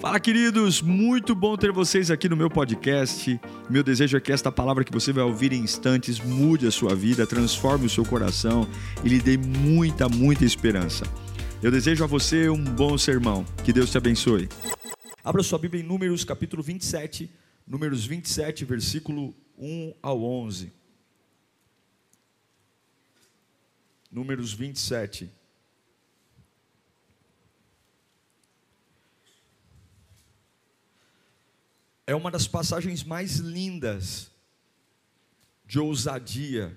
Fala, queridos! Muito bom ter vocês aqui no meu podcast. Meu desejo é que esta palavra que você vai ouvir em instantes mude a sua vida, transforme o seu coração e lhe dê muita, muita esperança. Eu desejo a você um bom sermão. Que Deus te abençoe. Abra sua Bíblia em Números, capítulo 27, Números 27, versículo 1 ao 11. Números 27. É uma das passagens mais lindas de ousadia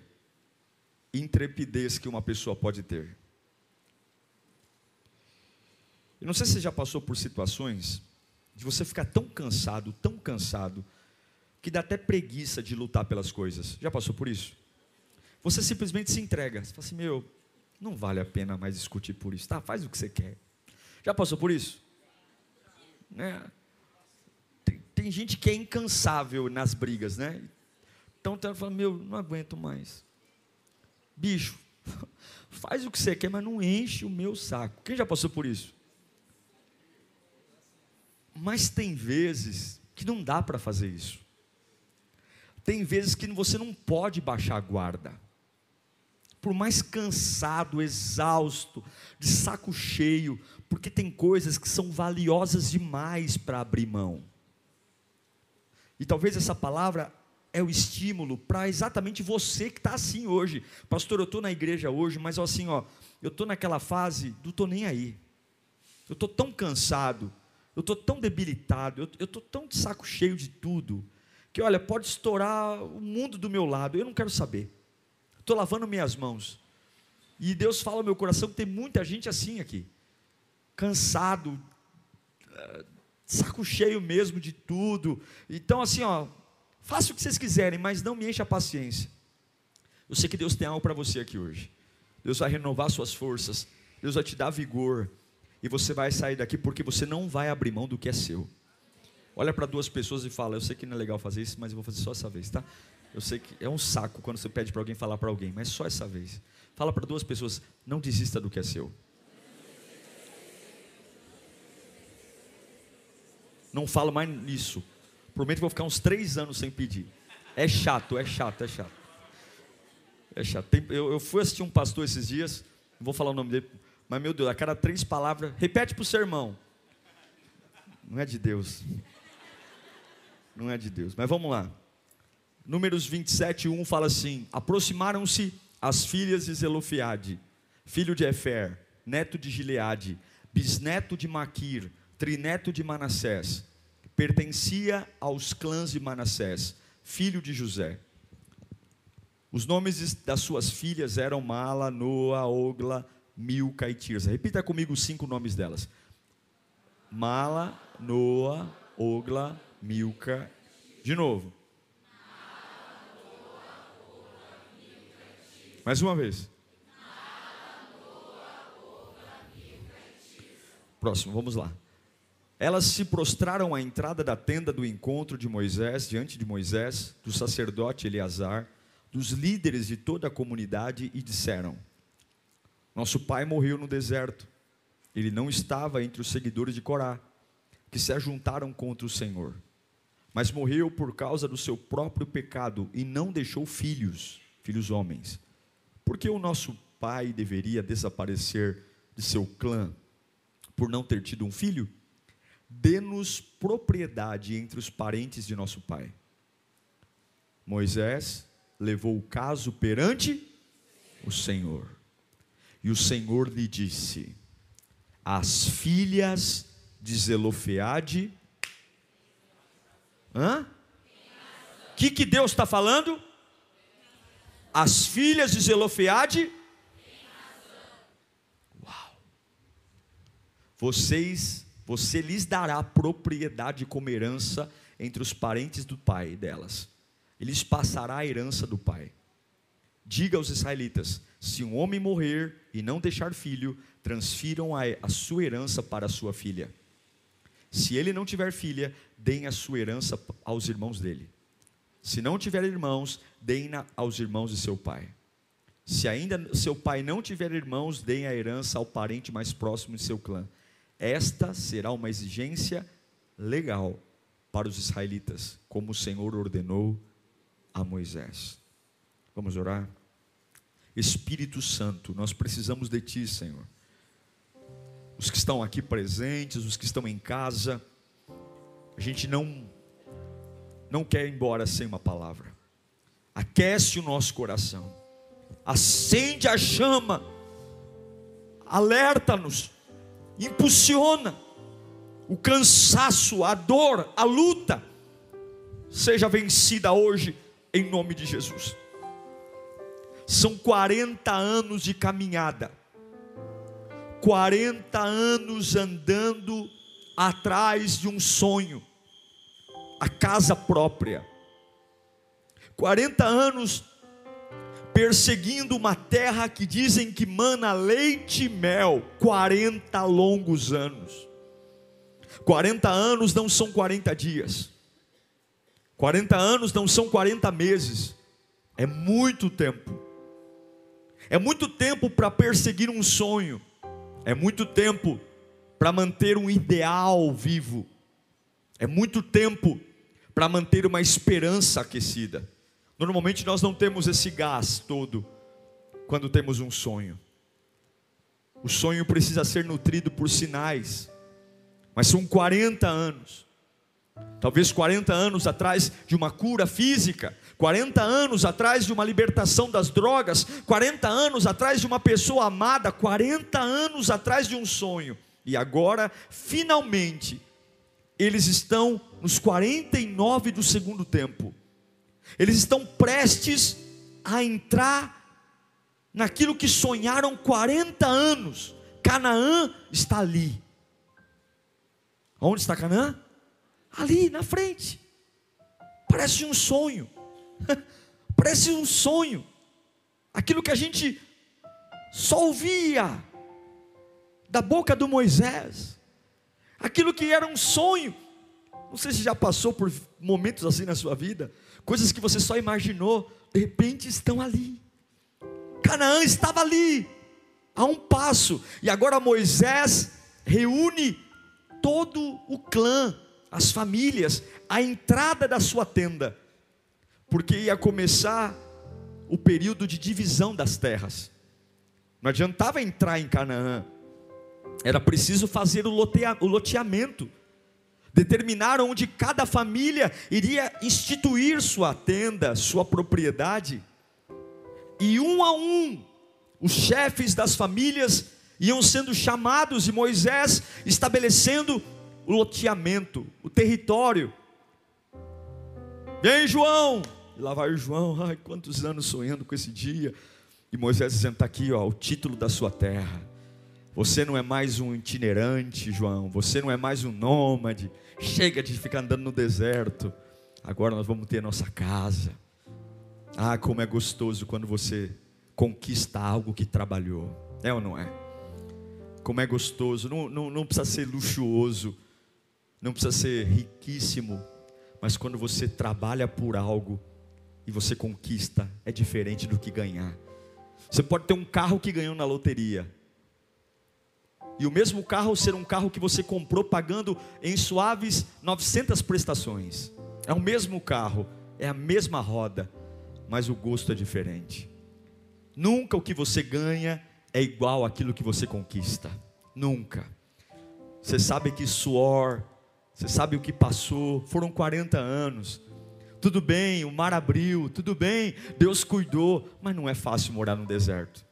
e intrepidez que uma pessoa pode ter. Eu não sei se você já passou por situações de você ficar tão cansado, tão cansado, que dá até preguiça de lutar pelas coisas. Já passou por isso? Você simplesmente se entrega. Você fala assim: meu, não vale a pena mais discutir por isso. Tá, faz o que você quer. Já passou por isso? Né? Tem gente que é incansável nas brigas, né? Então tá falando, meu, não aguento mais. Bicho, faz o que você quer, mas não enche o meu saco. Quem já passou por isso? Mas tem vezes que não dá para fazer isso. Tem vezes que você não pode baixar a guarda. Por mais cansado, exausto, de saco cheio, porque tem coisas que são valiosas demais para abrir mão. E talvez essa palavra é o estímulo para exatamente você que está assim hoje. Pastor, eu estou na igreja hoje, mas assim, ó, eu estou naquela fase do estou nem aí. Eu estou tão cansado, eu estou tão debilitado, eu estou tão de saco cheio de tudo, que olha, pode estourar o mundo do meu lado, eu não quero saber. Estou lavando minhas mãos. E Deus fala no meu coração que tem muita gente assim aqui, cansado, saco cheio mesmo de tudo. Então, assim, ó, faça o que vocês quiserem, mas não me encha a paciência. Eu sei que Deus tem algo para você aqui hoje. Deus vai renovar suas forças, Deus vai te dar vigor, e você vai sair daqui porque você não vai abrir mão do que é seu. Olha para duas pessoas e fala: Eu sei que não é legal fazer isso, mas eu vou fazer só essa vez, tá? Eu sei que é um saco quando você pede para alguém falar para alguém, mas só essa vez. Fala para duas pessoas: Não desista do que é seu. Não falo mais nisso. Prometo que vou ficar uns três anos sem pedir. É chato, é chato, é chato. É chato. Tem, eu, eu, fui assistir um pastor esses dias, não vou falar o nome dele, mas meu Deus, a cada três palavras, repete para o sermão. Não é de Deus. Não é de Deus. Mas vamos lá. Números 27, 1 fala assim: Aproximaram-se as filhas de Zelofiade, filho de Efer, neto de Gileade, bisneto de Maquir, trineto de Manassés, pertencia aos clãs de Manassés, filho de José. Os nomes das suas filhas eram Mala, Noa, Ogla, Milca e Tirza. Repita comigo os cinco nomes delas. Mala, Noa, Ogla, Milca. De novo. Mais uma vez. Próximo, vamos lá. Elas se prostraram à entrada da tenda do encontro de Moisés, diante de Moisés, do sacerdote Eleazar, dos líderes de toda a comunidade e disseram: Nosso pai morreu no deserto. Ele não estava entre os seguidores de Corá, que se ajuntaram contra o Senhor, mas morreu por causa do seu próprio pecado e não deixou filhos, filhos homens. Por que o nosso pai deveria desaparecer de seu clã por não ter tido um filho? Dê-nos propriedade entre os parentes de nosso pai. Moisés levou o caso perante o Senhor. E o Senhor lhe disse: As filhas de Zelofeade. Hã? O que, que Deus está falando? As filhas de Zelofeade. Uau! Vocês você lhes dará propriedade como herança entre os parentes do pai delas. Eles passará a herança do pai. Diga aos israelitas: se um homem morrer e não deixar filho, transfiram a, sua herança para a sua filha. Se ele não tiver filha, deem a sua herança aos irmãos dele. Se não tiver irmãos, deem-na aos irmãos de seu pai. Se ainda seu pai não tiver irmãos, deem a herança ao parente mais próximo de seu clã. Esta será uma exigência legal para os israelitas, como o Senhor ordenou a Moisés. Vamos orar? Espírito Santo, nós precisamos de Ti, Senhor. Os que estão aqui presentes, os que estão em casa, a gente não não quer ir embora sem uma palavra. Aquece o nosso coração, acende a chama, alerta-nos, impulsiona o cansaço, a dor, a luta, seja vencida hoje em nome de Jesus. São 40 anos de caminhada, 40 anos andando atrás de um sonho, a casa própria, 40 anos perseguindo uma terra que dizem que mana leite e mel, 40 longos anos. 40 anos não são 40 dias. 40 anos não são 40 meses. É muito tempo. É muito tempo para perseguir um sonho. É muito tempo para manter um ideal vivo. É muito tempo para manter uma esperança aquecida. Normalmente nós não temos esse gás todo quando temos um sonho. O sonho precisa ser nutrido por sinais, mas são 40 anos. Talvez 40 anos atrás de uma cura física, 40 anos atrás de uma libertação das drogas, 40 anos atrás de uma pessoa amada, 40 anos atrás de um sonho. E agora, finalmente, eles estão nos 49 do segundo tempo. Eles estão prestes a entrar naquilo que sonharam 40 anos. Canaã está ali. Onde está Canaã? Ali na frente. Parece um sonho. Parece um sonho. Aquilo que a gente só ouvia da boca do Moisés. Aquilo que era um sonho. Não sei se já passou por momentos assim na sua vida, coisas que você só imaginou, de repente estão ali. Canaã estava ali, a um passo, e agora Moisés reúne todo o clã, as famílias, a entrada da sua tenda, porque ia começar o período de divisão das terras. Não adiantava entrar em Canaã, era preciso fazer o loteamento, determinar onde cada família iria instituir sua tenda, sua propriedade, e um a um, os chefes das famílias iam sendo chamados e Moisés estabelecendo o loteamento, o território. Vem, João! E lá vai o João, ai, quantos anos sonhando com esse dia. E Moisés dizendo: está aqui, ó, o título da sua terra. Você não é mais um itinerante, João. Você não é mais um nômade. Chega de ficar andando no deserto. Agora nós vamos ter nossa casa. Ah, como é gostoso quando você conquista algo que trabalhou. É ou não é? como é gostoso. Não, não, não precisa ser luxuoso, não precisa ser riquíssimo, mas quando você trabalha por algo e você conquista, é diferente do que ganhar. Você pode ter um carro que ganhou na loteria, e o mesmo carro ser um carro que você comprou pagando em suaves 900 prestações. É o mesmo carro, é a mesma roda, mas o gosto é diferente. Nunca o que você ganha é igual àquilo que você conquista. Nunca. Você sabe que suor, você sabe o que passou, foram 40 anos. Tudo bem, o mar abriu, tudo bem, Deus cuidou, mas não é fácil morar no deserto.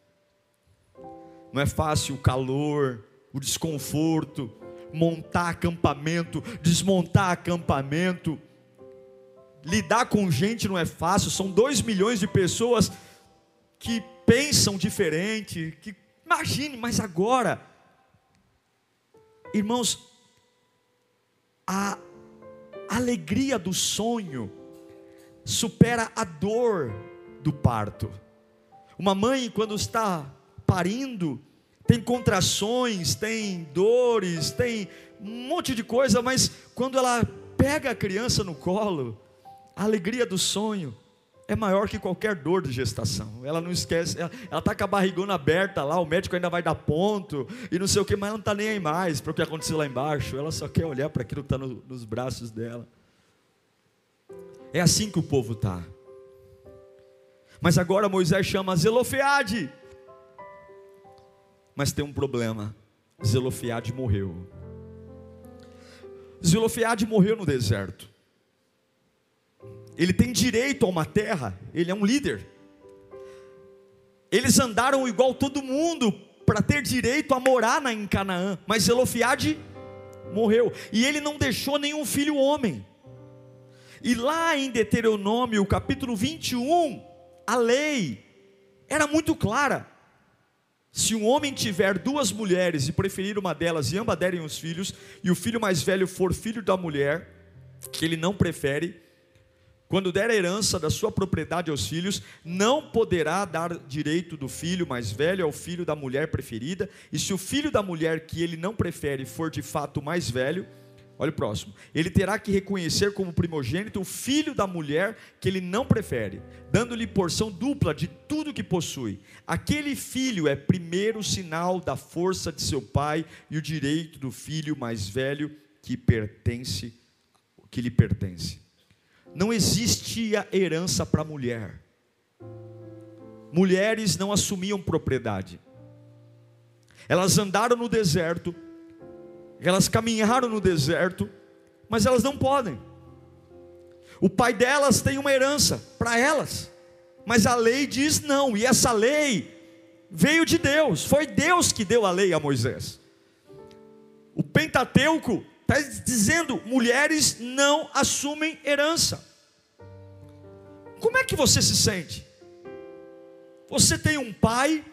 Não é fácil o calor, o desconforto, montar acampamento, desmontar acampamento. Lidar com gente não é fácil, são dois milhões de pessoas que pensam diferente, que imagine, mas agora, irmãos, a alegria do sonho supera a dor do parto. Uma mãe, quando está parindo, tem contrações, tem dores, tem um monte de coisa, mas quando ela pega a criança no colo, a alegria do sonho é maior que qualquer dor de gestação. Ela não esquece, ela está com a barrigona aberta lá, o médico ainda vai dar ponto e não sei o que, mas ela não está nem aí mais para o que aconteceu lá embaixo. Ela só quer olhar para aquilo que está no, nos braços dela. É assim que o povo está. Mas agora Moisés chama Zelofeade. Mas tem um problema: Zelofeade morreu. Zelofeade morreu no deserto ele tem direito a uma terra, ele é um líder. Eles andaram igual todo mundo para ter direito a morar na, em Canaã, mas Zelofiade morreu e ele não deixou nenhum filho homem. E lá em Deuteronômio, capítulo 21, a lei era muito clara. Se um homem tiver duas mulheres e preferir uma delas e ambas derem os filhos, e o filho mais velho for filho da mulher, que ele não prefere, quando der a herança da sua propriedade aos filhos, não poderá dar direito do filho mais velho ao filho da mulher preferida, e se o filho da mulher que ele não prefere for de fato mais velho, olha o próximo, ele terá que reconhecer como primogênito o filho da mulher que ele não prefere, dando-lhe porção dupla de tudo que possui. Aquele filho é primeiro sinal da força de seu pai e o direito do filho mais velho que pertence, que lhe pertence não existia herança para mulher. Mulheres não assumiam propriedade. Elas andaram no deserto, elas caminharam no deserto, mas elas não podem. O pai delas tem uma herança para elas, mas a lei diz não, e essa lei veio de Deus, foi Deus que deu a lei a Moisés. O Pentateuco está dizendo: mulheres não assumem herança. Como é que você se sente? Você tem um pai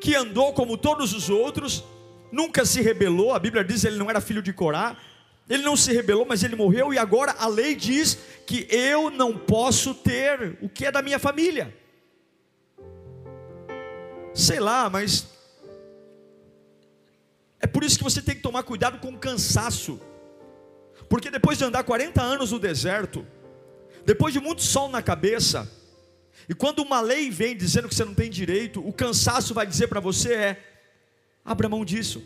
que andou como todos os outros, nunca se rebelou, a Bíblia diz que ele não era filho de Corá, ele não se rebelou, mas ele morreu, e agora a lei diz que eu não posso ter o que é da minha família. Sei lá, mas é por isso que você tem que tomar cuidado com o cansaço. Porque depois de andar 40 anos no deserto, depois de muito sol na cabeça, e quando uma lei vem dizendo que você não tem direito, o cansaço vai dizer para você é: abra mão disso,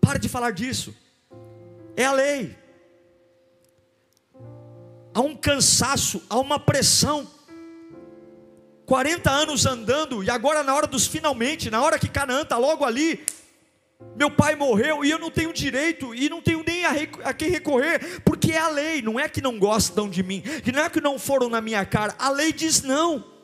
pare de falar disso, é a lei. Há um cansaço, há uma pressão. 40 anos andando, e agora na hora dos finalmente, na hora que Canaã está logo ali, meu pai morreu e eu não tenho direito e não tenho nem a, a, quem recorrer, porque é a lei, não é que não gostam de mim, não é que não foram na minha cara, a lei diz não.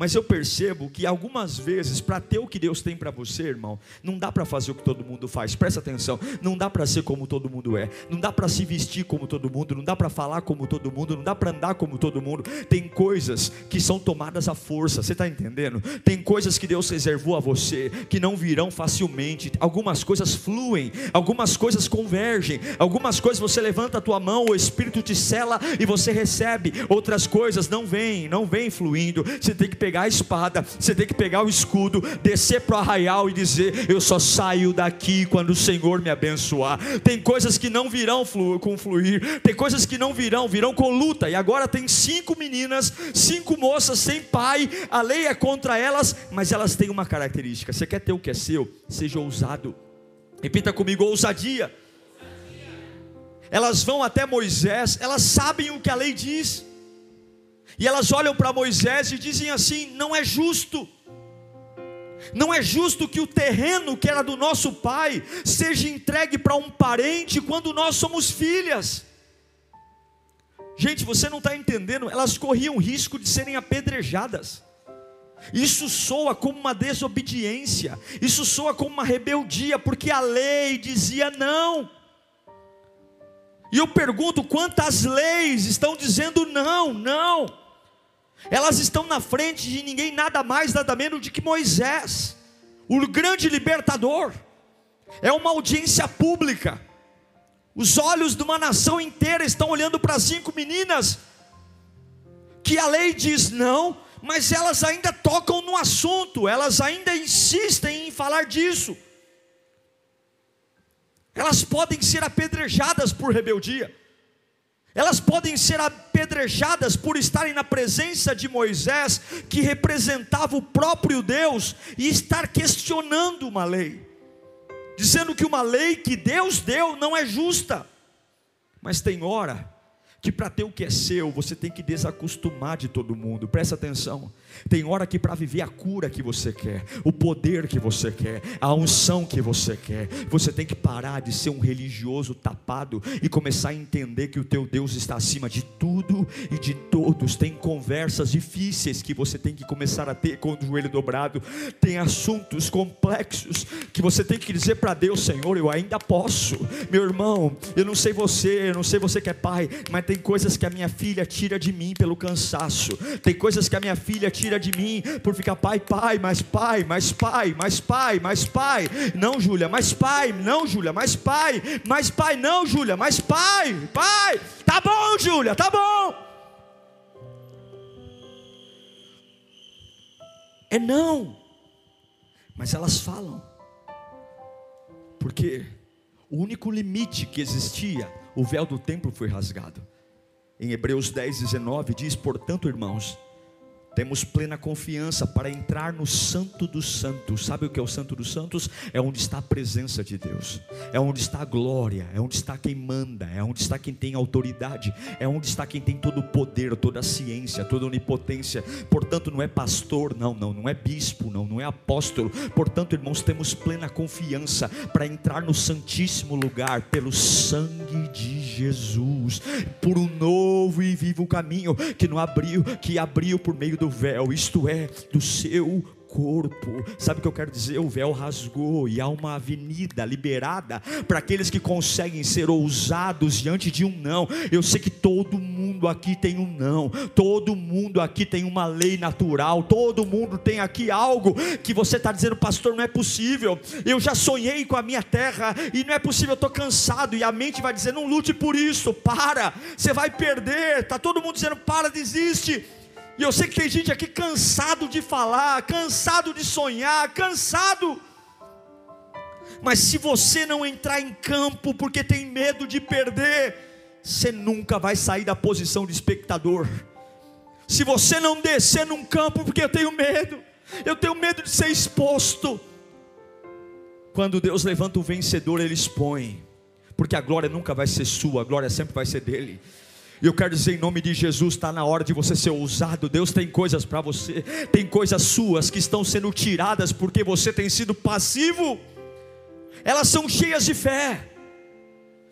Mas eu percebo que algumas vezes, para ter o que Deus tem para você, irmão, não dá para fazer o que todo mundo faz. Presta atenção, não dá para ser como todo mundo é, não dá para se vestir como todo mundo, não dá para falar como todo mundo, não dá para andar como todo mundo. Tem coisas que são tomadas à força. Você está entendendo? Tem coisas que Deus reservou a você que não virão facilmente. Algumas coisas fluem, algumas coisas convergem, algumas coisas você levanta a tua mão, o Espírito te sela e você recebe. Outras coisas não vêm, não vêm fluindo. Você tem que pegar pegar a espada, você tem que pegar o escudo, descer para o arraial e dizer: Eu só saio daqui quando o Senhor me abençoar. Tem coisas que não virão com fluir, tem coisas que não virão, virão com luta. E agora tem cinco meninas, cinco moças sem pai, a lei é contra elas, mas elas têm uma característica: você quer ter o que é seu? Seja ousado. Repita comigo: ousadia. Elas vão até Moisés, elas sabem o que a lei diz. E elas olham para Moisés e dizem assim: não é justo. Não é justo que o terreno que era do nosso pai seja entregue para um parente quando nós somos filhas. Gente, você não está entendendo, elas corriam risco de serem apedrejadas. Isso soa como uma desobediência, isso soa como uma rebeldia, porque a lei dizia não. E eu pergunto: quantas leis estão dizendo não, não? Elas estão na frente de ninguém nada mais, nada menos do que Moisés, o grande libertador. É uma audiência pública. Os olhos de uma nação inteira estão olhando para cinco meninas que a lei diz não, mas elas ainda tocam no assunto, elas ainda insistem em falar disso. Elas podem ser apedrejadas por rebeldia. Elas podem ser apedrejadas por estarem na presença de Moisés, que representava o próprio Deus, e estar questionando uma lei, dizendo que uma lei que Deus deu não é justa. Mas tem hora que para ter o que é seu, você tem que desacostumar de todo mundo. Presta atenção. Tem hora que para viver a cura que você quer, o poder que você quer, a unção que você quer, você tem que parar de ser um religioso tapado e começar a entender que o teu Deus está acima de tudo e de todos. Tem conversas difíceis que você tem que começar a ter com o joelho dobrado. Tem assuntos complexos que você tem que dizer para Deus, Senhor, eu ainda posso. Meu irmão, eu não sei você, eu não sei você que é pai, mas tem coisas que a minha filha tira de mim pelo cansaço. Tem coisas que a minha filha tira de mim por ficar pai, pai, mais pai, mais pai, mais pai, mais pai. Não, Júlia, mais pai, não, Júlia, mais pai, mais pai, não, Júlia, mais pai, pai. Tá bom, Júlia, tá bom. É não. Mas elas falam. Porque o único limite que existia, o véu do templo foi rasgado. Em Hebreus 10, 19 diz: Portanto, irmãos, temos plena confiança para entrar no Santo dos Santos. Sabe o que é o Santo dos Santos? É onde está a presença de Deus, é onde está a glória, é onde está quem manda, é onde está quem tem autoridade, é onde está quem tem todo o poder, toda a ciência, toda a onipotência. Portanto, não é pastor, não, não, não é bispo, não, não é apóstolo. Portanto, irmãos, temos plena confiança para entrar no Santíssimo lugar pelo sangue de Jesus, por um novo e vivo caminho que não abriu, que abriu por meio do véu, isto é, do seu corpo. Sabe o que eu quero dizer? O véu rasgou e há uma avenida liberada para aqueles que conseguem ser ousados diante de um não. Eu sei que todo mundo aqui tem um não, todo mundo aqui tem uma lei natural, todo mundo tem aqui algo que você está dizendo, pastor, não é possível. Eu já sonhei com a minha terra e não é possível, eu estou cansado. E a mente vai dizer, não lute por isso, para, você vai perder. Está todo mundo dizendo, para, desiste. E eu sei que tem gente aqui cansado de falar, cansado de sonhar, cansado. Mas se você não entrar em campo porque tem medo de perder, você nunca vai sair da posição de espectador. Se você não descer num campo porque eu tenho medo, eu tenho medo de ser exposto. Quando Deus levanta o vencedor, ele expõe, porque a glória nunca vai ser sua, a glória sempre vai ser dele. E eu quero dizer em nome de Jesus, está na hora de você ser ousado. Deus tem coisas para você, tem coisas suas que estão sendo tiradas porque você tem sido passivo. Elas são cheias de fé,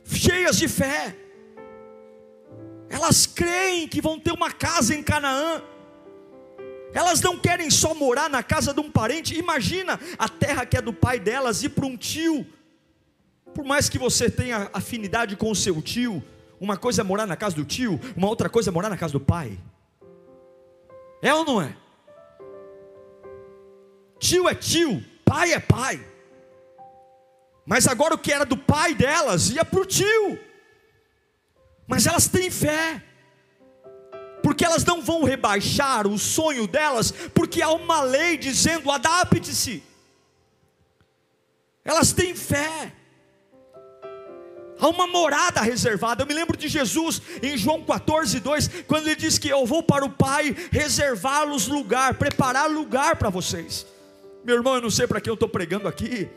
cheias de fé. Elas creem que vão ter uma casa em Canaã. Elas não querem só morar na casa de um parente. Imagina a terra que é do pai delas ir para um tio. Por mais que você tenha afinidade com o seu tio, uma coisa é morar na casa do tio, uma outra coisa é morar na casa do pai. É ou não é? Tio é tio, pai é pai. Mas agora o que era do pai delas ia para o tio. Mas elas têm fé. Porque elas não vão rebaixar o sonho delas, porque há uma lei dizendo: adapte-se. Elas têm fé há uma morada reservada. Eu me lembro de Jesus em João 14, 2, quando ele diz que eu vou para o Pai reservar-los lugar, preparar lugar para vocês. Meu irmão, eu não sei para que eu estou pregando aqui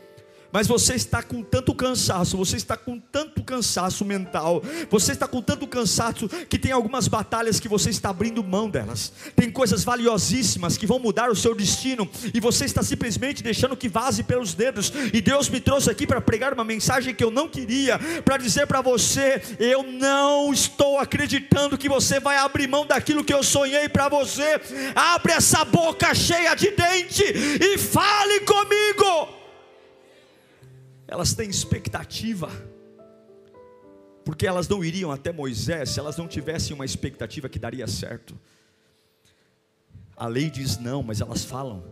mas você está com tanto cansaço, você está com tanto cansaço mental, você está com tanto cansaço que tem algumas batalhas que você está abrindo mão delas, tem coisas valiosíssimas que vão mudar o seu destino, e você está simplesmente deixando que vaze pelos dedos, e Deus me trouxe aqui para pregar uma mensagem que eu não queria, para dizer para você: eu não estou acreditando que você vai abrir mão daquilo que eu sonhei para você, abre essa boca cheia de dente e fale comigo elas têm expectativa, porque elas não iriam até Moisés se elas não tivessem uma expectativa que daria certo. A lei diz não, mas elas falam.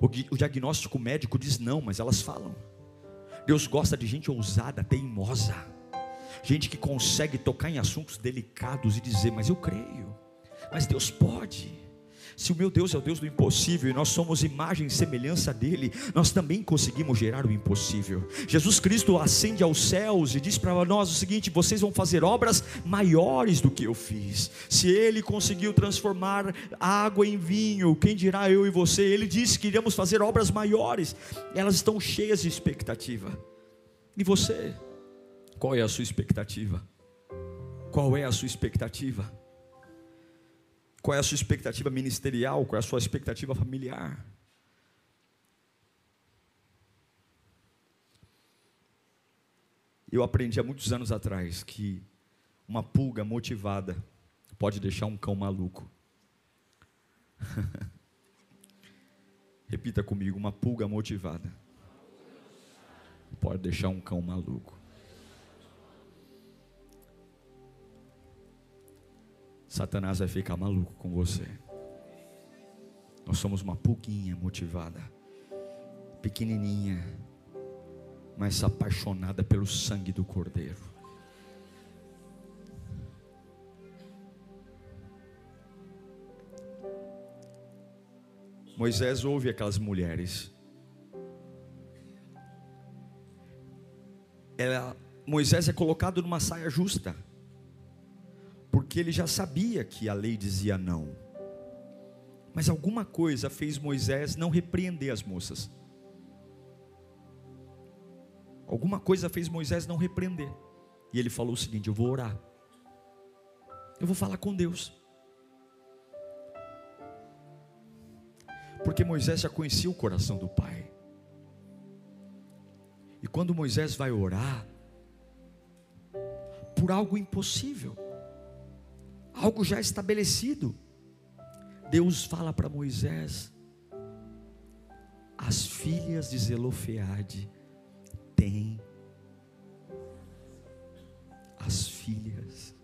O, o diagnóstico médico diz não, mas elas falam. Deus gosta de gente ousada, teimosa, gente que consegue tocar em assuntos delicados e dizer: Mas eu creio, mas Deus pode. Se o meu Deus é o Deus do impossível e nós somos imagem e semelhança dele, nós também conseguimos gerar o impossível. Jesus Cristo ascende aos céus e diz para nós o seguinte: vocês vão fazer obras maiores do que eu fiz. Se ele conseguiu transformar água em vinho, quem dirá eu e você? Ele disse que iríamos fazer obras maiores. Elas estão cheias de expectativa. E você? Qual é a sua expectativa? Qual é a sua expectativa? Qual é a sua expectativa ministerial? Qual é a sua expectativa familiar? Eu aprendi há muitos anos atrás que uma pulga motivada pode deixar um cão maluco. Repita comigo: uma pulga motivada pode deixar um cão maluco. Satanás vai ficar maluco com você. Nós somos uma pulguinha motivada, pequenininha, mas apaixonada pelo sangue do Cordeiro. Moisés ouve aquelas mulheres. Ela, Moisés é colocado numa saia justa porque ele já sabia que a lei dizia não. Mas alguma coisa fez Moisés não repreender as moças. Alguma coisa fez Moisés não repreender. E ele falou o seguinte: Eu vou orar. Eu vou falar com Deus. Porque Moisés já conhecia o coração do Pai. E quando Moisés vai orar, por algo impossível, algo já estabelecido. Deus fala para Moisés: as filhas de Zelofeade têm, as filhas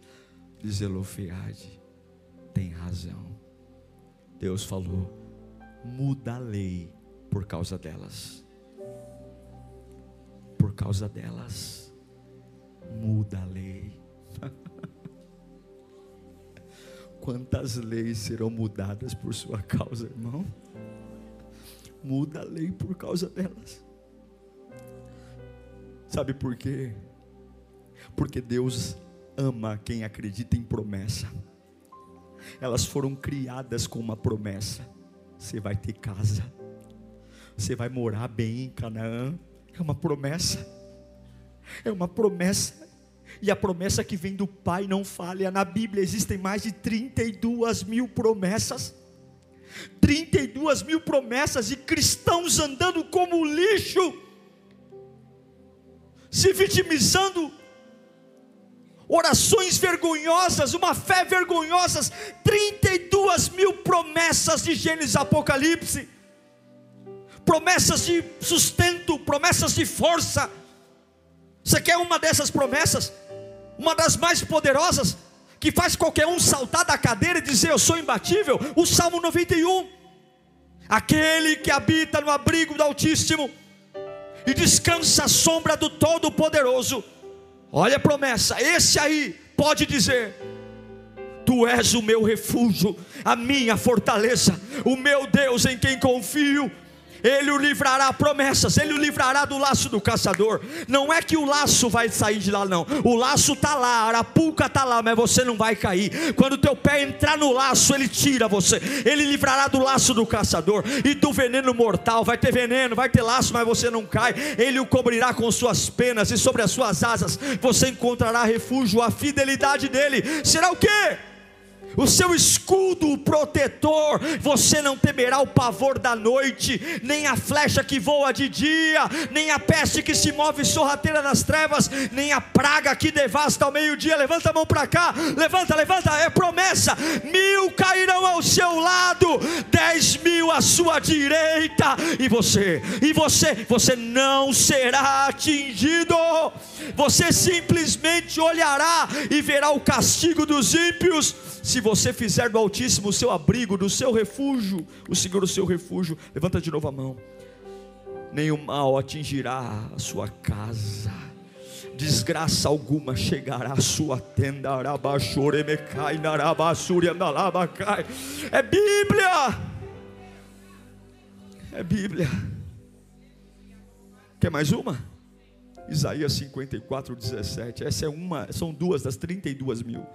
de Zelofeade têm razão. Deus falou: muda a lei por causa delas. Por causa delas, muda a lei. Quantas leis serão mudadas por sua causa, irmão? Muda a lei por causa delas. Sabe por quê? Porque Deus ama quem acredita em promessa. Elas foram criadas com uma promessa. Você vai ter casa. Você vai morar bem em Canaã. É uma promessa. É uma promessa. E a promessa que vem do Pai não falha. Na Bíblia existem mais de 32 mil promessas. 32 mil promessas e cristãos andando como lixo, se vitimizando, orações vergonhosas, uma fé vergonhosa, 32 mil promessas de Gênesis Apocalipse, promessas de sustento, promessas de força. Você quer uma dessas promessas? Uma das mais poderosas, que faz qualquer um saltar da cadeira e dizer: Eu sou imbatível. O Salmo 91. Aquele que habita no abrigo do Altíssimo e descansa à sombra do Todo-Poderoso. Olha a promessa, esse aí pode dizer: Tu és o meu refúgio, a minha fortaleza, o meu Deus em quem confio. Ele o livrará promessas, ele o livrará do laço do caçador. Não é que o laço vai sair de lá, não. O laço está lá, a arapuca está lá, mas você não vai cair. Quando teu pé entrar no laço, ele tira você. Ele livrará do laço do caçador e do veneno mortal. Vai ter veneno, vai ter laço, mas você não cai. Ele o cobrirá com suas penas e sobre as suas asas você encontrará refúgio. A fidelidade dele será o quê? O seu escudo protetor, você não temerá o pavor da noite, nem a flecha que voa de dia, nem a peste que se move sorrateira nas trevas, nem a praga que devasta ao meio-dia. Levanta a mão para cá, levanta, levanta, é promessa: mil cairão ao seu lado, dez mil à sua direita, e você, e você, você não será atingido, você simplesmente olhará e verá o castigo dos ímpios se você fizer do Altíssimo o seu abrigo, do seu refúgio, o Senhor o seu refúgio, levanta de novo a mão. Nenhum mal atingirá a sua casa desgraça alguma chegará à sua tenda. É Bíblia. É Bíblia. Quer mais uma? Isaías 54, 17. Essa é uma, são duas das 32 mil.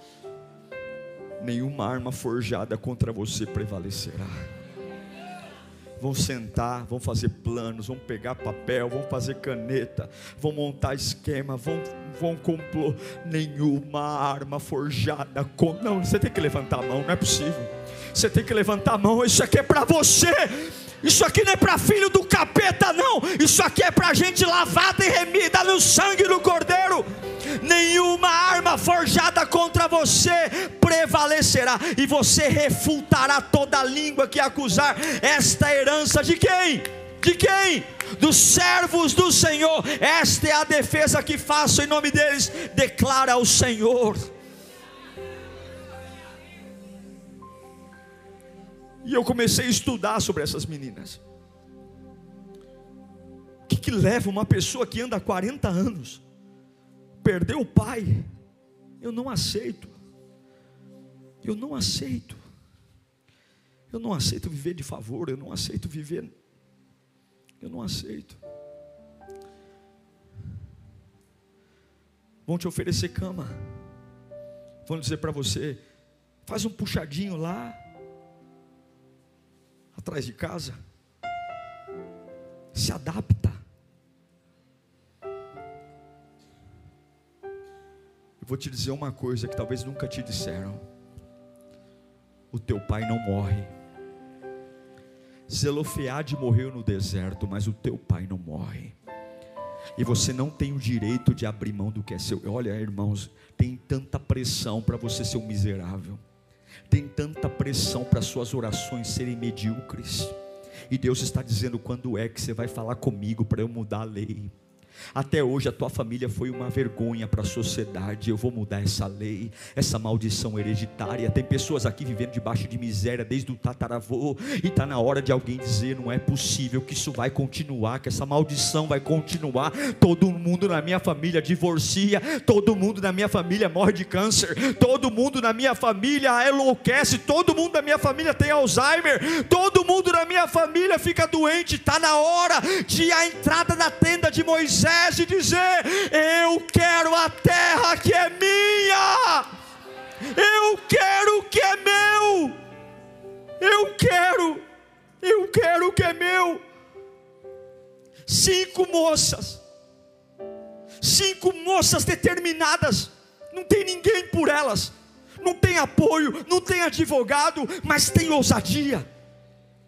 Nenhuma arma forjada contra você prevalecerá vão sentar, vão fazer planos, vão pegar papel, vão fazer caneta, vão montar esquema, vão, vão compor nenhuma arma forjada. Com... Não, você tem que levantar a mão, não é possível. Você tem que levantar a mão, isso aqui é para você. Isso aqui não é para filho do capeta, não. Isso aqui é para gente lavada e remida no sangue do Cordeiro nenhuma arma forjada contra você prevalecerá, e você refutará toda língua que acusar esta herança de quem? De quem? Dos servos do Senhor. Esta é a defesa que faço em nome deles, declara o Senhor. E eu comecei a estudar sobre essas meninas. O que, que leva uma pessoa que anda há 40 anos perdeu o pai, eu não aceito. Eu não aceito. Eu não aceito viver de favor, eu não aceito viver. Eu não aceito. Vão te oferecer cama. Vão dizer para você: faz um puxadinho lá, atrás de casa. Se adapta. Eu vou te dizer uma coisa que talvez nunca te disseram: o teu pai não morre. Zelofeade morreu no deserto, mas o teu pai não morre. E você não tem o direito de abrir mão do que é seu. Olha, irmãos, tem tanta pressão para você ser um miserável. Tem tanta pressão para suas orações serem medíocres. E Deus está dizendo quando é que você vai falar comigo para eu mudar a lei. Até hoje a tua família foi uma vergonha para a sociedade. Eu vou mudar essa lei, essa maldição hereditária. Tem pessoas aqui vivendo debaixo de miséria desde o tataravô, e está na hora de alguém dizer: não é possível que isso vai continuar, que essa maldição vai continuar. Todo mundo na minha família divorcia, todo mundo na minha família morre de câncer, todo mundo na minha família enlouquece, todo mundo da minha família tem Alzheimer, todo mundo na minha família fica doente. Está na hora de a entrada da tenda de Moisés Moisés e dizer: Eu quero a terra que é minha, eu quero o que é meu, eu quero, eu quero o que é meu. Cinco moças, cinco moças determinadas, não tem ninguém por elas, não tem apoio, não tem advogado, mas tem ousadia,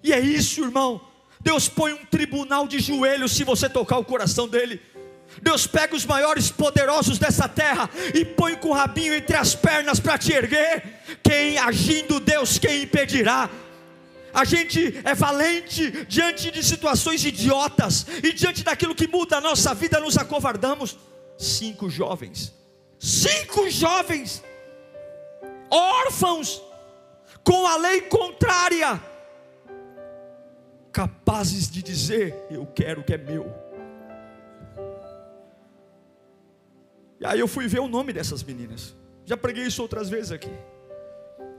e é isso, irmão. Deus põe um tribunal de joelhos se você tocar o coração dele. Deus pega os maiores poderosos dessa terra e põe com o rabinho entre as pernas para te erguer. Quem agindo Deus, quem impedirá? A gente é valente diante de situações idiotas e diante daquilo que muda a nossa vida, nos acovardamos. Cinco jovens, cinco jovens, órfãos, com a lei contrária, capazes de dizer: Eu quero o que é meu. E aí eu fui ver o nome dessas meninas. Já preguei isso outras vezes aqui.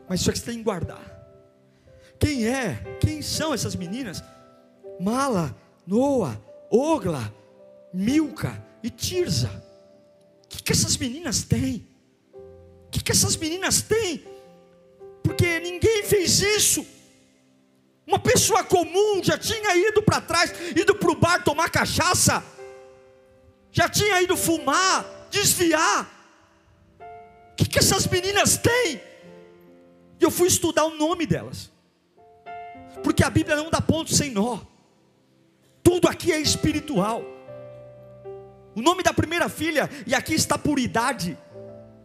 Mas isso aqui você tem que guardar. Quem é? Quem são essas meninas? Mala, Noa, Ogla, Milca e Tirza. O que, que essas meninas têm? O que, que essas meninas têm? Porque ninguém fez isso. Uma pessoa comum já tinha ido para trás, ido para o bar tomar cachaça, já tinha ido fumar, desviar. O que, que essas meninas têm? E eu fui estudar o nome delas, porque a Bíblia não dá ponto sem nó, tudo aqui é espiritual. O nome da primeira filha, e aqui está por idade,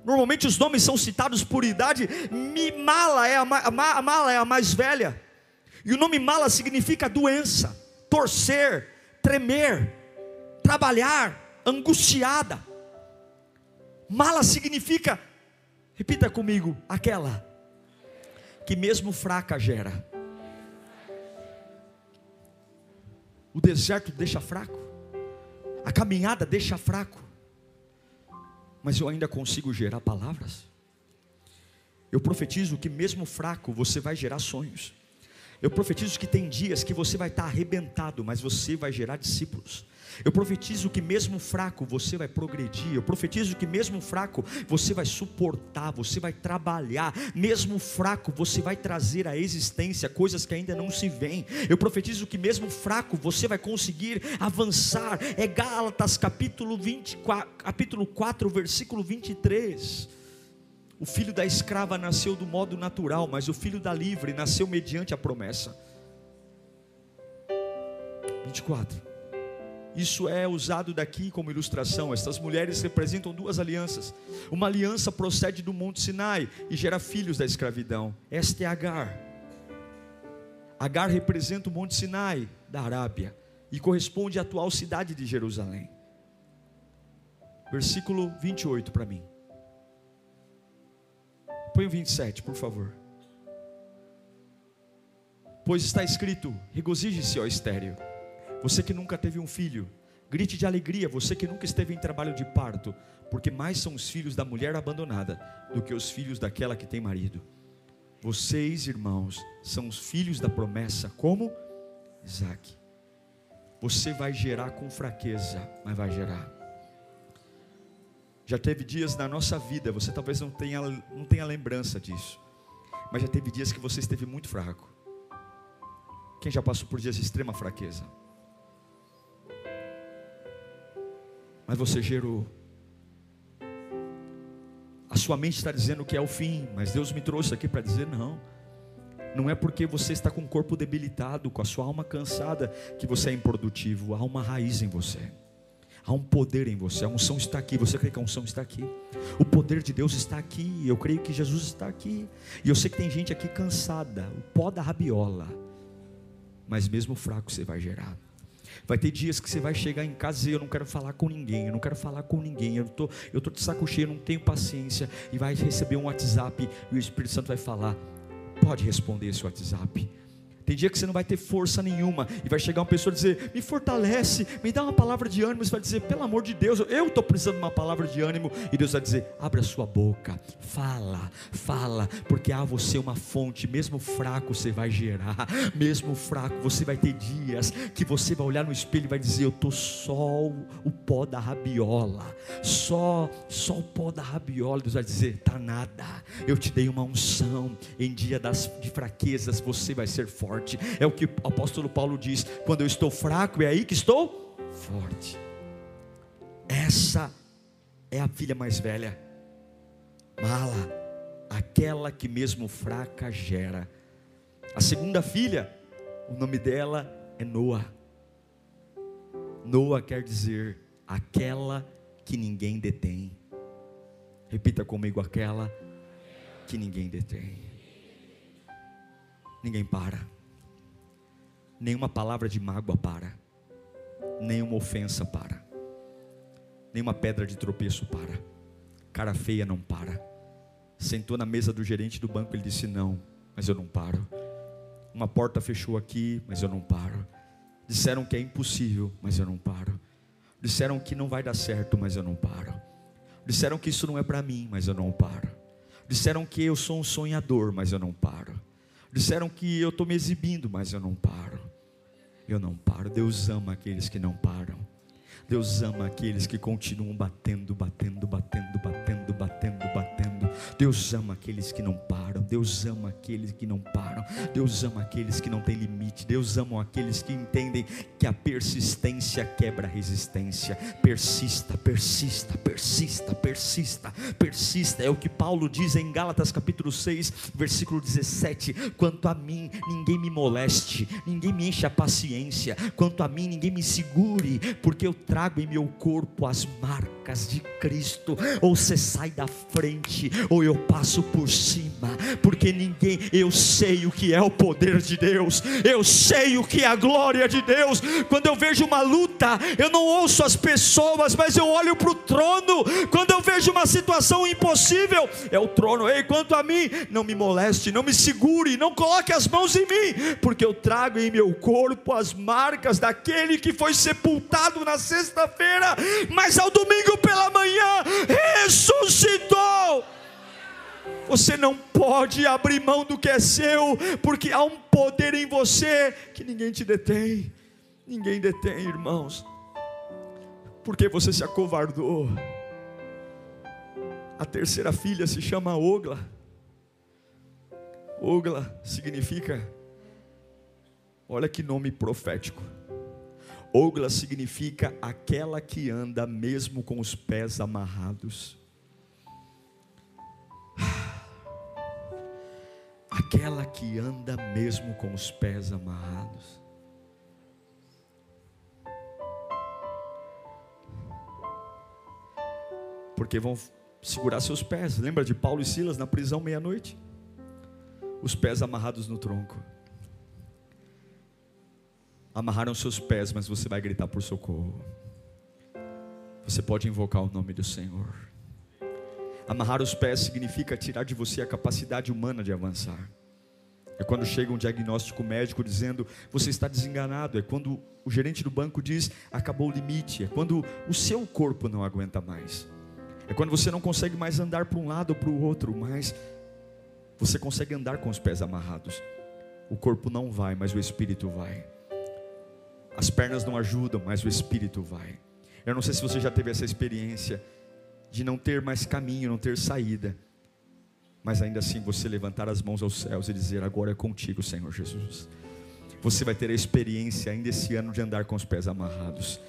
normalmente os nomes são citados por idade, Mala é a, Mala é a mais velha, e o nome Mala significa doença, torcer, tremer, trabalhar, angustiada. Mala significa, repita comigo, aquela que mesmo fraca gera. O deserto deixa fraco, a caminhada deixa fraco. mas eu ainda consigo gerar palavras. Eu profetizo que, mesmo fraco, você vai gerar sonhos. Eu profetizo que tem dias que você vai estar arrebentado, mas você vai gerar discípulos. Eu profetizo que mesmo fraco você vai progredir. Eu profetizo que mesmo fraco você vai suportar, você vai trabalhar. Mesmo fraco você vai trazer à existência coisas que ainda não se veem. Eu profetizo que mesmo fraco você vai conseguir avançar. É Gálatas capítulo 24, capítulo 4, versículo 23. O filho da escrava nasceu do modo natural, mas o filho da livre nasceu mediante a promessa. 24. Isso é usado daqui como ilustração. Estas mulheres representam duas alianças. Uma aliança procede do Monte Sinai e gera filhos da escravidão. Esta é Agar. Agar representa o Monte Sinai da Arábia e corresponde à atual cidade de Jerusalém. Versículo 28 para mim. Põe o 27, por favor. Pois está escrito: regozije-se, ó estéreo você que nunca teve um filho, grite de alegria, você que nunca esteve em trabalho de parto, porque mais são os filhos da mulher abandonada do que os filhos daquela que tem marido. Vocês, irmãos, são os filhos da promessa, como Isaac. Você vai gerar com fraqueza, mas vai gerar. Já teve dias na nossa vida, você talvez não tenha, não tenha lembrança disso, mas já teve dias que você esteve muito fraco. Quem já passou por dias de extrema fraqueza? mas você gerou. A sua mente está dizendo que é o fim, mas Deus me trouxe aqui para dizer não. Não é porque você está com o corpo debilitado, com a sua alma cansada, que você é improdutivo. Há uma raiz em você. Há um poder em você. A unção está aqui. Você crê que a unção está aqui? O poder de Deus está aqui. Eu creio que Jesus está aqui. E eu sei que tem gente aqui cansada. O pó da rabiola. Mas mesmo fraco você vai gerar. Vai ter dias que você vai chegar em casa e dizer, eu não quero falar com ninguém, eu não quero falar com ninguém, eu tô, eu tô de saco cheio, não tenho paciência, e vai receber um WhatsApp e o Espírito Santo vai falar, pode responder esse WhatsApp. Tem dia que você não vai ter força nenhuma e vai chegar uma pessoa e dizer: "Me fortalece, me dá uma palavra de ânimo". Você vai dizer: "Pelo amor de Deus, eu estou precisando de uma palavra de ânimo". E Deus vai dizer: "Abra sua boca, fala, fala, porque há você uma fonte, mesmo fraco você vai gerar, mesmo fraco você vai ter dias que você vai olhar no espelho e vai dizer: "Eu tô só o pó da rabiola, só só o pó da rabiola". Deus vai dizer: "Tá nada. Eu te dei uma unção em dia das de fraquezas, você vai ser forte" forte. É o que o apóstolo Paulo diz: quando eu estou fraco, é aí que estou forte. Essa é a filha mais velha, Mala, aquela que mesmo fraca gera. A segunda filha, o nome dela é Noa. Noa quer dizer aquela que ninguém detém. Repita comigo: aquela que ninguém detém. Ninguém para nenhuma palavra de mágoa para, nenhuma ofensa para, nenhuma pedra de tropeço para, cara feia não para. Sentou na mesa do gerente do banco, ele disse: Não, mas eu não paro. Uma porta fechou aqui, mas eu não paro. Disseram que é impossível, mas eu não paro. Disseram que não vai dar certo, mas eu não paro. Disseram que isso não é para mim, mas eu não paro. Disseram que eu sou um sonhador, mas eu não paro. Disseram que eu estou me exibindo, mas eu não paro. Eu não paro. Deus ama aqueles que não param. Deus ama aqueles que continuam batendo, batendo, batendo, batendo, batendo, batendo. Deus ama aqueles que não param. Deus ama aqueles que não param. Deus ama aqueles que não têm limite. Deus ama aqueles que entendem que a persistência quebra a resistência. Persista, persista, persista, persista, persista. É o que Paulo diz em Gálatas capítulo 6, versículo 17. Quanto a mim, ninguém me moleste, ninguém me enche a paciência. Quanto a mim, ninguém me segure, porque eu trago em meu corpo as marcas de Cristo. Ou você sai da frente, ou eu passo por cima, porque ninguém, eu sei o que é o poder de Deus, eu sei o que é a glória de Deus. Quando eu vejo uma luta, eu não ouço as pessoas, mas eu olho para o trono. Quando eu vejo uma situação impossível, é o trono. Ei, quanto a mim, não me moleste, não me segure, não coloque as mãos em mim, porque eu trago em meu corpo as marcas daquele que foi sepultado na sexta sexta-feira, mas ao domingo pela manhã ressuscitou. Você não pode abrir mão do que é seu, porque há um poder em você que ninguém te detém. Ninguém detém, irmãos. Porque você se acovardou. A terceira filha se chama Ogla. Ogla significa, olha que nome profético. Ogla significa aquela que anda mesmo com os pés amarrados. Aquela que anda mesmo com os pés amarrados. Porque vão segurar seus pés. Lembra de Paulo e Silas na prisão meia-noite? Os pés amarrados no tronco. Amarraram seus pés, mas você vai gritar por socorro. Você pode invocar o nome do Senhor. Amarrar os pés significa tirar de você a capacidade humana de avançar. É quando chega um diagnóstico médico dizendo você está desenganado. É quando o gerente do banco diz acabou o limite. É quando o seu corpo não aguenta mais. É quando você não consegue mais andar para um lado ou para o outro, mas você consegue andar com os pés amarrados. O corpo não vai, mas o espírito vai. As pernas não ajudam, mas o espírito vai. Eu não sei se você já teve essa experiência de não ter mais caminho, não ter saída, mas ainda assim você levantar as mãos aos céus e dizer: Agora é contigo, Senhor Jesus. Você vai ter a experiência ainda esse ano de andar com os pés amarrados.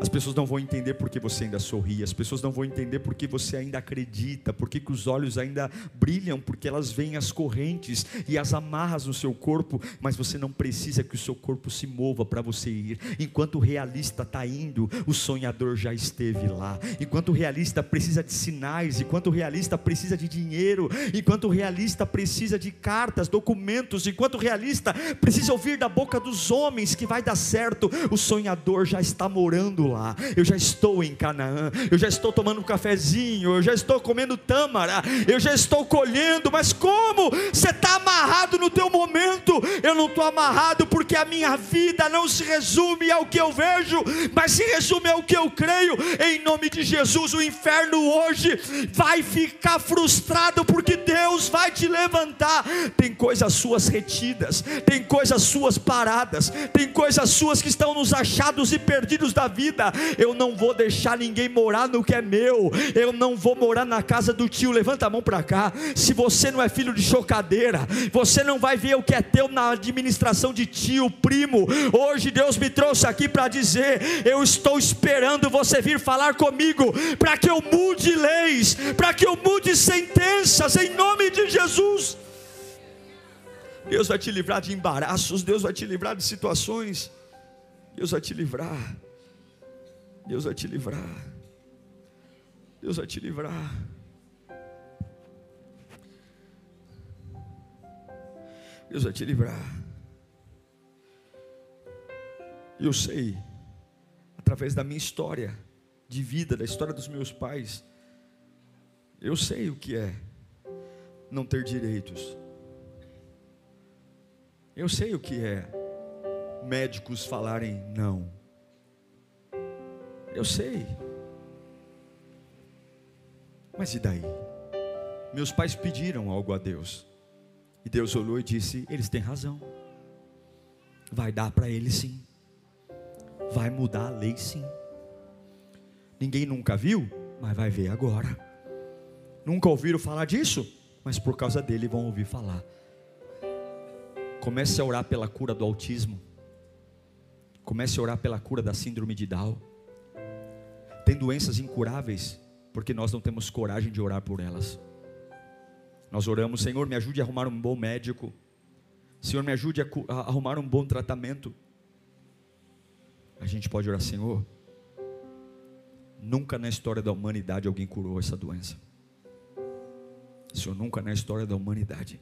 As pessoas não vão entender porque você ainda sorri, as pessoas não vão entender porque você ainda acredita, porque que os olhos ainda brilham, porque elas veem as correntes e as amarras no seu corpo, mas você não precisa que o seu corpo se mova para você ir. Enquanto o realista está indo, o sonhador já esteve lá. Enquanto o realista precisa de sinais, enquanto o realista precisa de dinheiro, enquanto o realista precisa de cartas, documentos, enquanto o realista precisa ouvir da boca dos homens que vai dar certo, o sonhador já está morando lá, eu já estou em Canaã, eu já estou tomando um cafezinho, eu já estou comendo tâmara, eu já estou colhendo, mas como? Você está amarrado no teu momento? Eu não estou amarrado porque a minha vida não se resume ao que eu vejo, mas se resume ao que eu creio, em nome de Jesus. O inferno hoje vai ficar frustrado porque Deus vai te levantar. Tem coisas suas retidas, tem coisas suas paradas, tem coisas suas que estão nos achados e perdidos da vida vida. Eu não vou deixar ninguém morar no que é meu. Eu não vou morar na casa do tio. Levanta a mão para cá. Se você não é filho de chocadeira, você não vai ver o que é teu na administração de tio, primo. Hoje Deus me trouxe aqui para dizer: eu estou esperando você vir falar comigo para que eu mude leis, para que eu mude sentenças em nome de Jesus. Deus vai te livrar de embaraços, Deus vai te livrar de situações, Deus vai te livrar. Deus vai te livrar. Deus vai te livrar. Deus vai te livrar. Eu sei, através da minha história de vida, da história dos meus pais, eu sei o que é não ter direitos. Eu sei o que é médicos falarem não. Eu sei. Mas e daí? Meus pais pediram algo a Deus. E Deus olhou e disse: Eles têm razão. Vai dar para eles sim. Vai mudar a lei sim. Ninguém nunca viu, mas vai ver agora. Nunca ouviram falar disso, mas por causa dele vão ouvir falar. Comece a orar pela cura do autismo. Comece a orar pela cura da síndrome de Down tem doenças incuráveis, porque nós não temos coragem de orar por elas. Nós oramos, Senhor, me ajude a arrumar um bom médico. Senhor, me ajude a, a arrumar um bom tratamento. A gente pode orar, Senhor. Nunca na história da humanidade alguém curou essa doença. Senhor, nunca na história da humanidade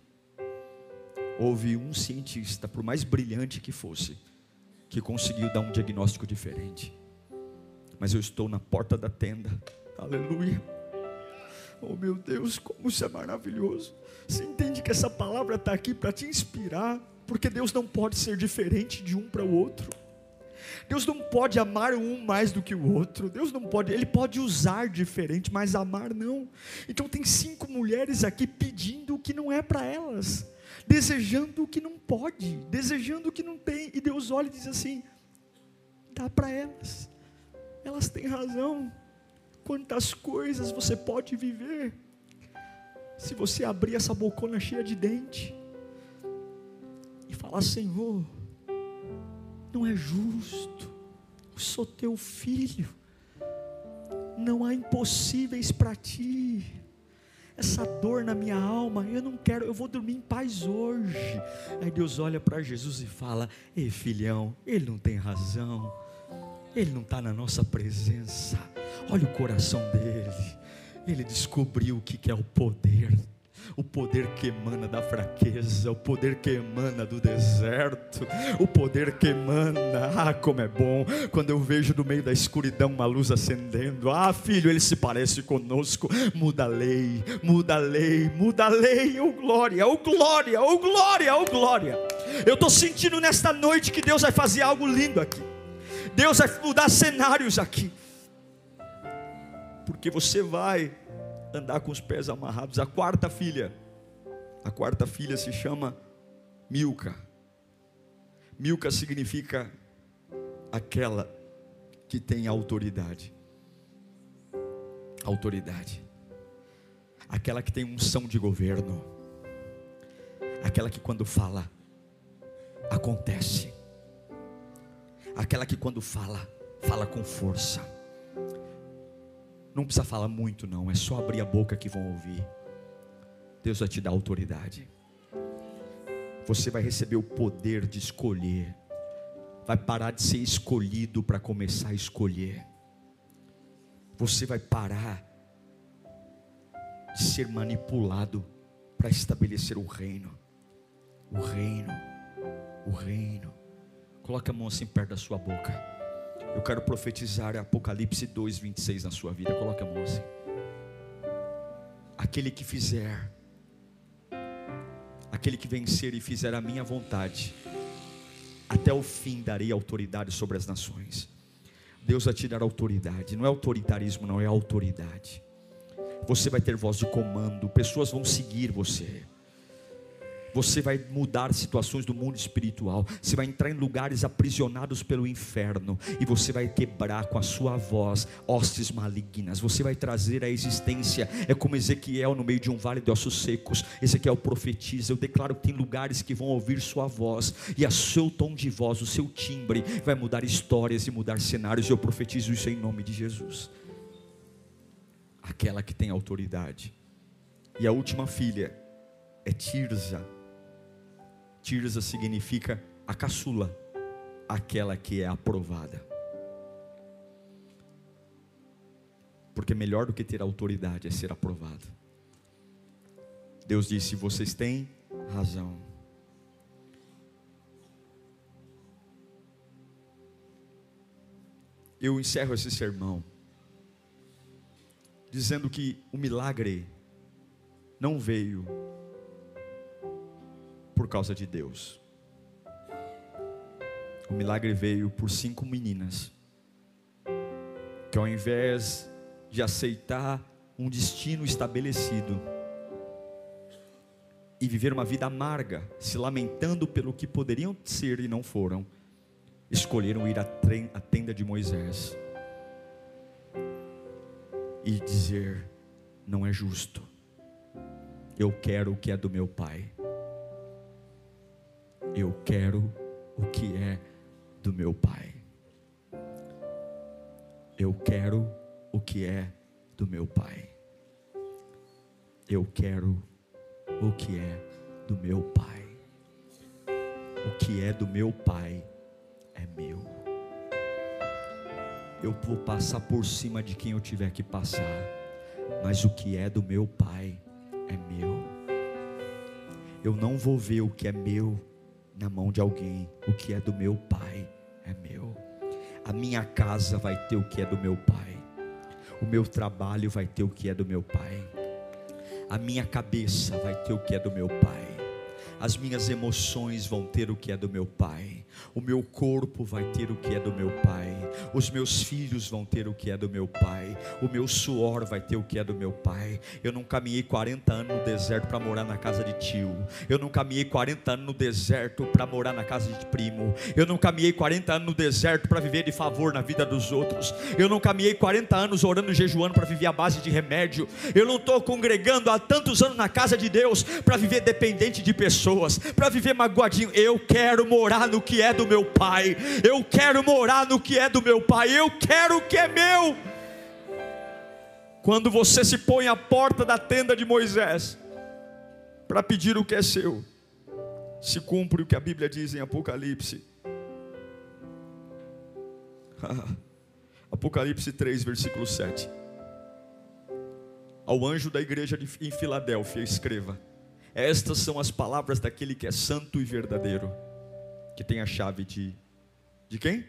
houve um cientista, por mais brilhante que fosse, que conseguiu dar um diagnóstico diferente mas eu estou na porta da tenda. Aleluia. Oh meu Deus, como isso é maravilhoso. Você entende que essa palavra está aqui para te inspirar, porque Deus não pode ser diferente de um para o outro. Deus não pode amar um mais do que o outro. Deus não pode, ele pode usar diferente, mas amar não. Então tem cinco mulheres aqui pedindo o que não é para elas, desejando o que não pode, desejando o que não tem. E Deus olha e diz assim: dá para elas. Elas têm razão. Quantas coisas você pode viver se você abrir essa bocona cheia de dente e falar: Senhor, não é justo, eu sou teu filho, não há impossíveis para ti. Essa dor na minha alma, eu não quero, eu vou dormir em paz hoje. Aí Deus olha para Jesus e fala: Ei, filhão, ele não tem razão, ele não está na nossa presença Olha o coração dele. Ele descobriu o que é o poder. O poder que emana da fraqueza, o poder que emana do deserto, o poder que emana, ah, como é bom, quando eu vejo no meio da escuridão uma luz acendendo, ah, filho, ele se parece conosco, muda a lei, muda a lei, muda a lei, oh glória, oh glória, oh glória, oh glória. Eu estou sentindo nesta noite que Deus vai fazer algo lindo aqui, Deus vai mudar cenários aqui porque você vai andar com os pés amarrados. A quarta filha, a quarta filha se chama Milca. Milca significa aquela que tem autoridade. Autoridade. Aquela que tem unção de governo. Aquela que quando fala, acontece. Aquela que quando fala, fala com força não precisa falar muito, não, é só abrir a boca que vão ouvir. Deus vai te dar autoridade. Você vai receber o poder de escolher. Vai parar de ser escolhido para começar a escolher. Você vai parar de ser manipulado para estabelecer o reino. O reino. O reino. Coloque a mão assim perto da sua boca. Eu quero profetizar Apocalipse 2, 26 na sua vida. Coloca a mão assim. Aquele que fizer, aquele que vencer e fizer a minha vontade, até o fim darei autoridade sobre as nações. Deus vai te dar autoridade, não é autoritarismo, não é autoridade. Você vai ter voz de comando, pessoas vão seguir você. Você vai mudar situações do mundo espiritual. Você vai entrar em lugares aprisionados pelo inferno. E você vai quebrar com a sua voz hostes malignas. Você vai trazer a existência. É como Ezequiel no meio de um vale de ossos secos. Ezequiel profetiza. Eu declaro que tem lugares que vão ouvir sua voz. E a seu tom de voz, o seu timbre, vai mudar histórias e mudar cenários. Eu profetizo isso em nome de Jesus. Aquela que tem autoridade. E a última filha é Tirza Tirza significa a caçula, aquela que é aprovada. Porque melhor do que ter autoridade é ser aprovado. Deus disse: vocês têm razão. Eu encerro esse sermão dizendo que o milagre não veio por causa de Deus. O milagre veio por cinco meninas que, ao invés de aceitar um destino estabelecido e viver uma vida amarga, se lamentando pelo que poderiam ser e não foram, escolheram ir à tenda de Moisés e dizer: Não é justo, eu quero o que é do meu pai. Eu quero o que é do meu Pai. Eu quero o que é do meu Pai. Eu quero o que é do meu Pai. O que é do meu Pai é meu. Eu vou passar por cima de quem eu tiver que passar, mas o que é do meu Pai é meu. Eu não vou ver o que é meu na mão de alguém. O que é do meu pai é meu. A minha casa vai ter o que é do meu pai. O meu trabalho vai ter o que é do meu pai. A minha cabeça vai ter o que é do meu pai. As minhas emoções vão ter o que é do meu pai, o meu corpo vai ter o que é do meu pai, os meus filhos vão ter o que é do meu pai, o meu suor vai ter o que é do meu pai. Eu não caminhei 40 anos no deserto para morar na casa de tio, eu não caminhei 40 anos no deserto para morar na casa de primo, eu não caminhei 40 anos no deserto para viver de favor na vida dos outros, eu não caminhei 40 anos orando e jejuando para viver à base de remédio, eu não estou congregando há tantos anos na casa de Deus para viver dependente de pessoas, para viver magoadinho. Eu quero morar no que é do meu pai. Eu quero morar no que é do meu pai. Eu quero o que é meu. Quando você se põe à porta da tenda de Moisés para pedir o que é seu, se cumpre o que a Bíblia diz em Apocalipse. Apocalipse 3, versículo 7. Ao anjo da igreja em Filadélfia, escreva: Estas são as palavras daquele que é santo e verdadeiro, que tem a chave de de quem?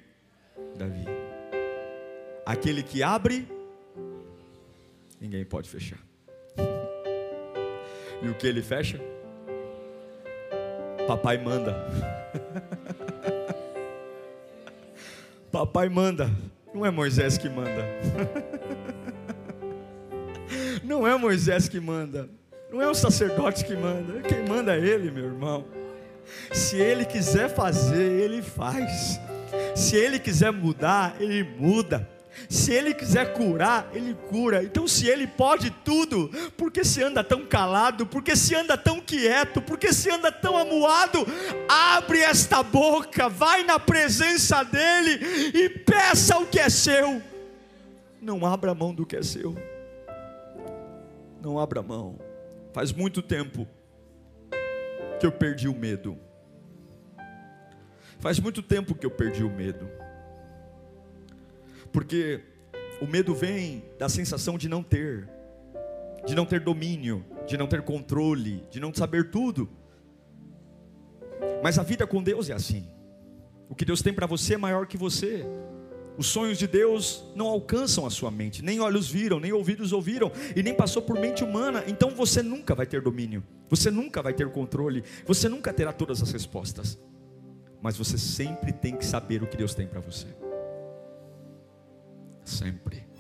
Davi. Aquele que abre, ninguém pode fechar. E o que ele fecha? Papai manda. Papai manda. Não é Moisés que manda. Não é Moisés que manda. Não é o sacerdote que manda. Quem manda é ele, meu irmão. Se ele quiser fazer, ele faz. Se ele quiser mudar, ele muda. Se ele quiser curar, ele cura. Então, se ele pode tudo, por que se anda tão calado? Por que se anda tão quieto? Por que se anda tão amuado? Abre esta boca, vai na presença dele e peça o que é seu. Não abra mão do que é seu. Não abra mão. Faz muito tempo que eu perdi o medo. Faz muito tempo que eu perdi o medo. Porque o medo vem da sensação de não ter, de não ter domínio, de não ter controle, de não saber tudo. Mas a vida com Deus é assim. O que Deus tem para você é maior que você. Os sonhos de Deus não alcançam a sua mente, nem olhos viram, nem ouvidos ouviram, e nem passou por mente humana. Então você nunca vai ter domínio, você nunca vai ter controle, você nunca terá todas as respostas. Mas você sempre tem que saber o que Deus tem para você. Sempre.